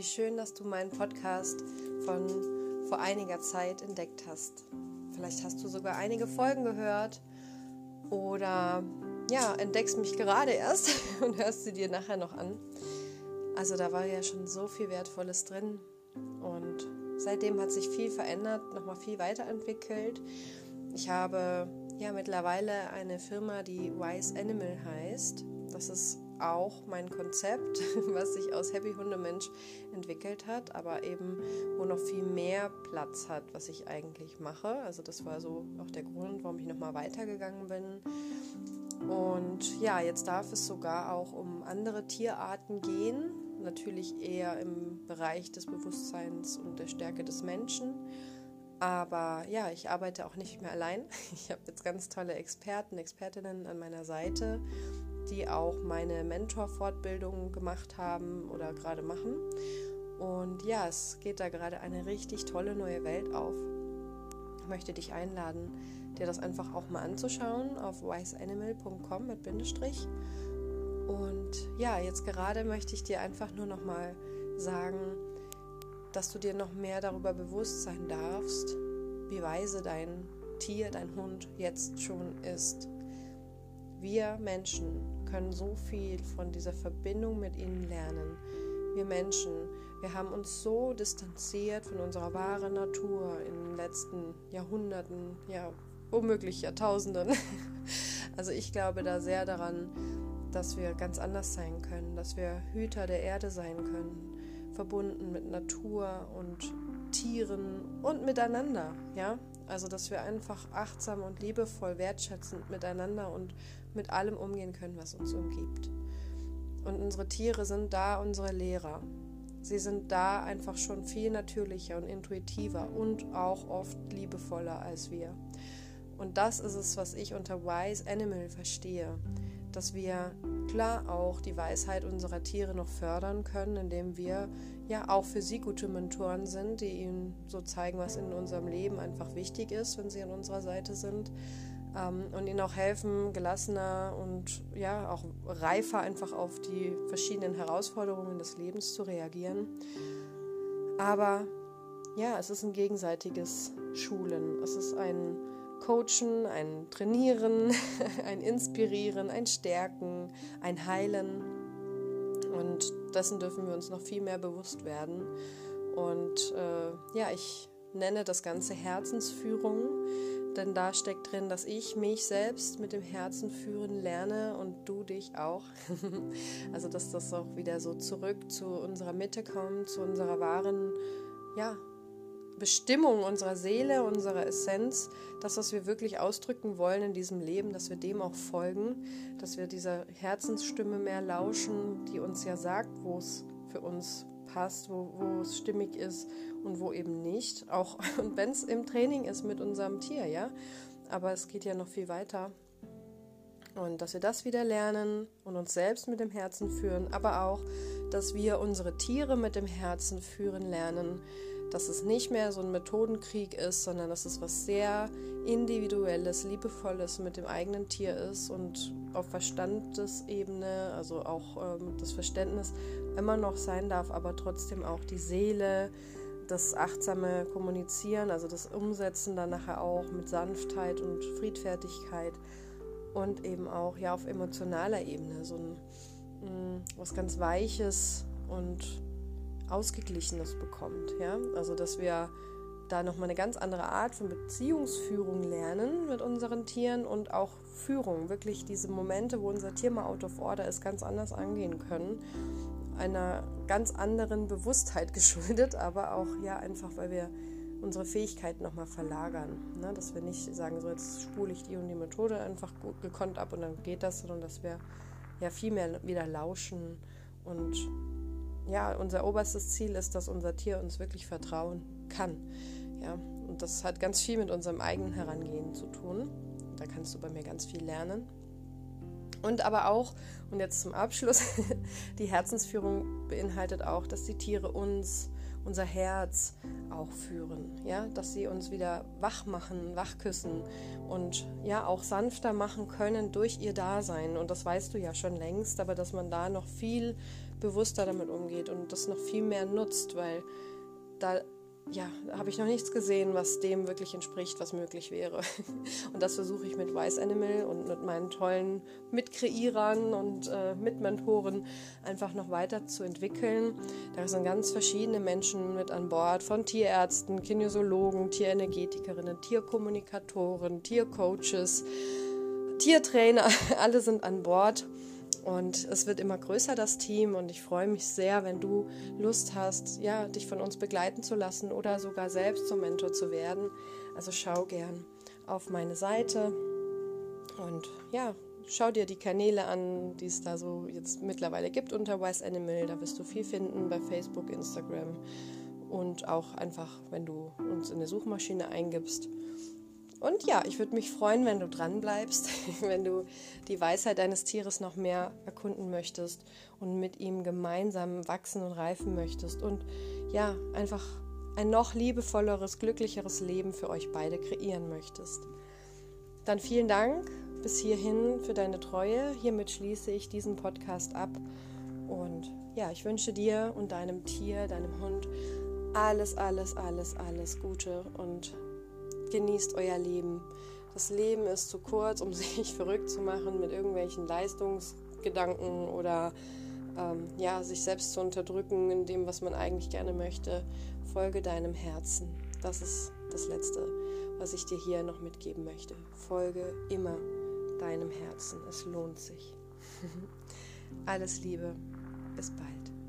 wie schön, dass du meinen Podcast von vor einiger Zeit entdeckt hast. Vielleicht hast du sogar einige Folgen gehört oder ja, entdeckst mich gerade erst und hörst sie dir nachher noch an. Also da war ja schon so viel Wertvolles drin und seitdem hat sich viel verändert, nochmal viel weiterentwickelt. Ich habe ja mittlerweile eine Firma, die Wise Animal heißt. Das ist auch mein Konzept, was sich aus Happy Hundemensch entwickelt hat, aber eben wo noch viel mehr Platz hat, was ich eigentlich mache. Also das war so auch der Grund, warum ich nochmal weitergegangen bin. Und ja, jetzt darf es sogar auch um andere Tierarten gehen. Natürlich eher im Bereich des Bewusstseins und der Stärke des Menschen. Aber ja, ich arbeite auch nicht mehr allein. Ich habe jetzt ganz tolle Experten, Expertinnen an meiner Seite, die auch meine Mentor-Fortbildung gemacht haben oder gerade machen. Und ja, es geht da gerade eine richtig tolle neue Welt auf. Ich möchte dich einladen, dir das einfach auch mal anzuschauen auf wiseanimal.com mit Bindestrich. Und ja, jetzt gerade möchte ich dir einfach nur noch mal sagen, dass du dir noch mehr darüber bewusst sein darfst, wie weise dein Tier, dein Hund jetzt schon ist. Wir Menschen können so viel von dieser Verbindung mit ihnen lernen. Wir Menschen, wir haben uns so distanziert von unserer wahren Natur in den letzten Jahrhunderten, ja, womöglich Jahrtausenden. Also ich glaube da sehr daran, dass wir ganz anders sein können, dass wir Hüter der Erde sein können, verbunden mit Natur und Tieren und miteinander, ja? Also, dass wir einfach achtsam und liebevoll, wertschätzend miteinander und mit allem umgehen können, was uns umgibt. Und unsere Tiere sind da unsere Lehrer. Sie sind da einfach schon viel natürlicher und intuitiver und auch oft liebevoller als wir. Und das ist es, was ich unter Wise Animal verstehe dass wir klar auch die Weisheit unserer Tiere noch fördern können, indem wir ja auch für sie gute Mentoren sind, die ihnen so zeigen, was in unserem Leben einfach wichtig ist, wenn sie an unserer Seite sind. Ähm, und ihnen auch helfen, gelassener und ja auch reifer einfach auf die verschiedenen Herausforderungen des Lebens zu reagieren. Aber ja, es ist ein gegenseitiges Schulen. Es ist ein Coachen, ein Trainieren, ein Inspirieren, ein Stärken, ein Heilen. Und dessen dürfen wir uns noch viel mehr bewusst werden. Und äh, ja, ich nenne das Ganze Herzensführung, denn da steckt drin, dass ich mich selbst mit dem Herzen führen lerne und du dich auch. also dass das auch wieder so zurück zu unserer Mitte kommt, zu unserer wahren ja, Bestimmung unserer Seele, unserer Essenz, das, was wir wirklich ausdrücken wollen in diesem Leben, dass wir dem auch folgen, dass wir dieser Herzensstimme mehr lauschen, die uns ja sagt, wo es für uns passt, wo, es stimmig ist und wo eben nicht. Auch wenn es im Training ist mit unserem Tier, ja. Aber es geht ja noch viel weiter. Und dass wir das wieder lernen und uns selbst mit dem Herzen führen, aber auch, dass wir unsere Tiere mit dem Herzen führen lernen, dass es nicht mehr so ein Methodenkrieg ist, sondern dass es was sehr individuelles, liebevolles mit dem eigenen Tier ist und auf Verstandesebene, also auch ähm, das Verständnis immer noch sein darf, aber trotzdem auch die Seele, das achtsame Kommunizieren, also das Umsetzen dann nachher auch mit Sanftheit und Friedfertigkeit und eben auch ja auf emotionaler Ebene so ein mh, mm, was ganz Weiches und Ausgeglichenes bekommt. Ja? Also dass wir da nochmal eine ganz andere Art von Beziehungsführung lernen mit unseren Tieren und auch Führung, wirklich diese Momente, wo unser Tier mal out of order ist, ganz anders angehen können. Einer ganz anderen Bewusstheit geschuldet, aber auch ja einfach, weil wir unsere Fähigkeiten nochmal verlagern. Ne? Dass wir nicht sagen, so jetzt spule ich die und die Methode einfach gut gekonnt ab und dann geht das, sondern dass wir ja viel mehr wieder lauschen und ja, unser oberstes Ziel ist, dass unser Tier uns wirklich vertrauen kann. Ja, und das hat ganz viel mit unserem eigenen Herangehen zu tun. Da kannst du bei mir ganz viel lernen. Und aber auch, und jetzt zum Abschluss, die Herzensführung beinhaltet auch, dass die Tiere uns unser Herz auch führen, ja, dass sie uns wieder wach machen, wach küssen und ja auch sanfter machen können durch ihr Dasein. Und das weißt du ja schon längst, aber dass man da noch viel bewusster damit umgeht und das noch viel mehr nutzt, weil da ja, habe ich noch nichts gesehen, was dem wirklich entspricht, was möglich wäre. Und das versuche ich mit Weiß Animal und mit meinen tollen Mitkreierern und äh, Mitmentoren einfach noch weiter zu entwickeln. Da sind ganz verschiedene Menschen mit an Bord, von Tierärzten, Kinesiologen, Tierenergetikerinnen, Tierkommunikatoren, Tiercoaches, Tiertrainer, alle sind an Bord. Und es wird immer größer, das Team. Und ich freue mich sehr, wenn du Lust hast, ja, dich von uns begleiten zu lassen oder sogar selbst zum Mentor zu werden. Also schau gern auf meine Seite und ja, schau dir die Kanäle an, die es da so jetzt mittlerweile gibt unter Wise Animal. Da wirst du viel finden bei Facebook, Instagram und auch einfach, wenn du uns in der Suchmaschine eingibst. Und ja, ich würde mich freuen, wenn du dran bleibst, wenn du die Weisheit deines Tieres noch mehr erkunden möchtest und mit ihm gemeinsam wachsen und reifen möchtest und ja, einfach ein noch liebevolleres, glücklicheres Leben für euch beide kreieren möchtest. Dann vielen Dank bis hierhin für deine Treue. Hiermit schließe ich diesen Podcast ab und ja, ich wünsche dir und deinem Tier, deinem Hund alles, alles, alles, alles Gute und genießt euer Leben. Das Leben ist zu kurz, um sich verrückt zu machen mit irgendwelchen Leistungsgedanken oder ähm, ja, sich selbst zu unterdrücken in dem, was man eigentlich gerne möchte. Folge deinem Herzen. Das ist das Letzte, was ich dir hier noch mitgeben möchte. Folge immer deinem Herzen. Es lohnt sich. Alles Liebe. Bis bald.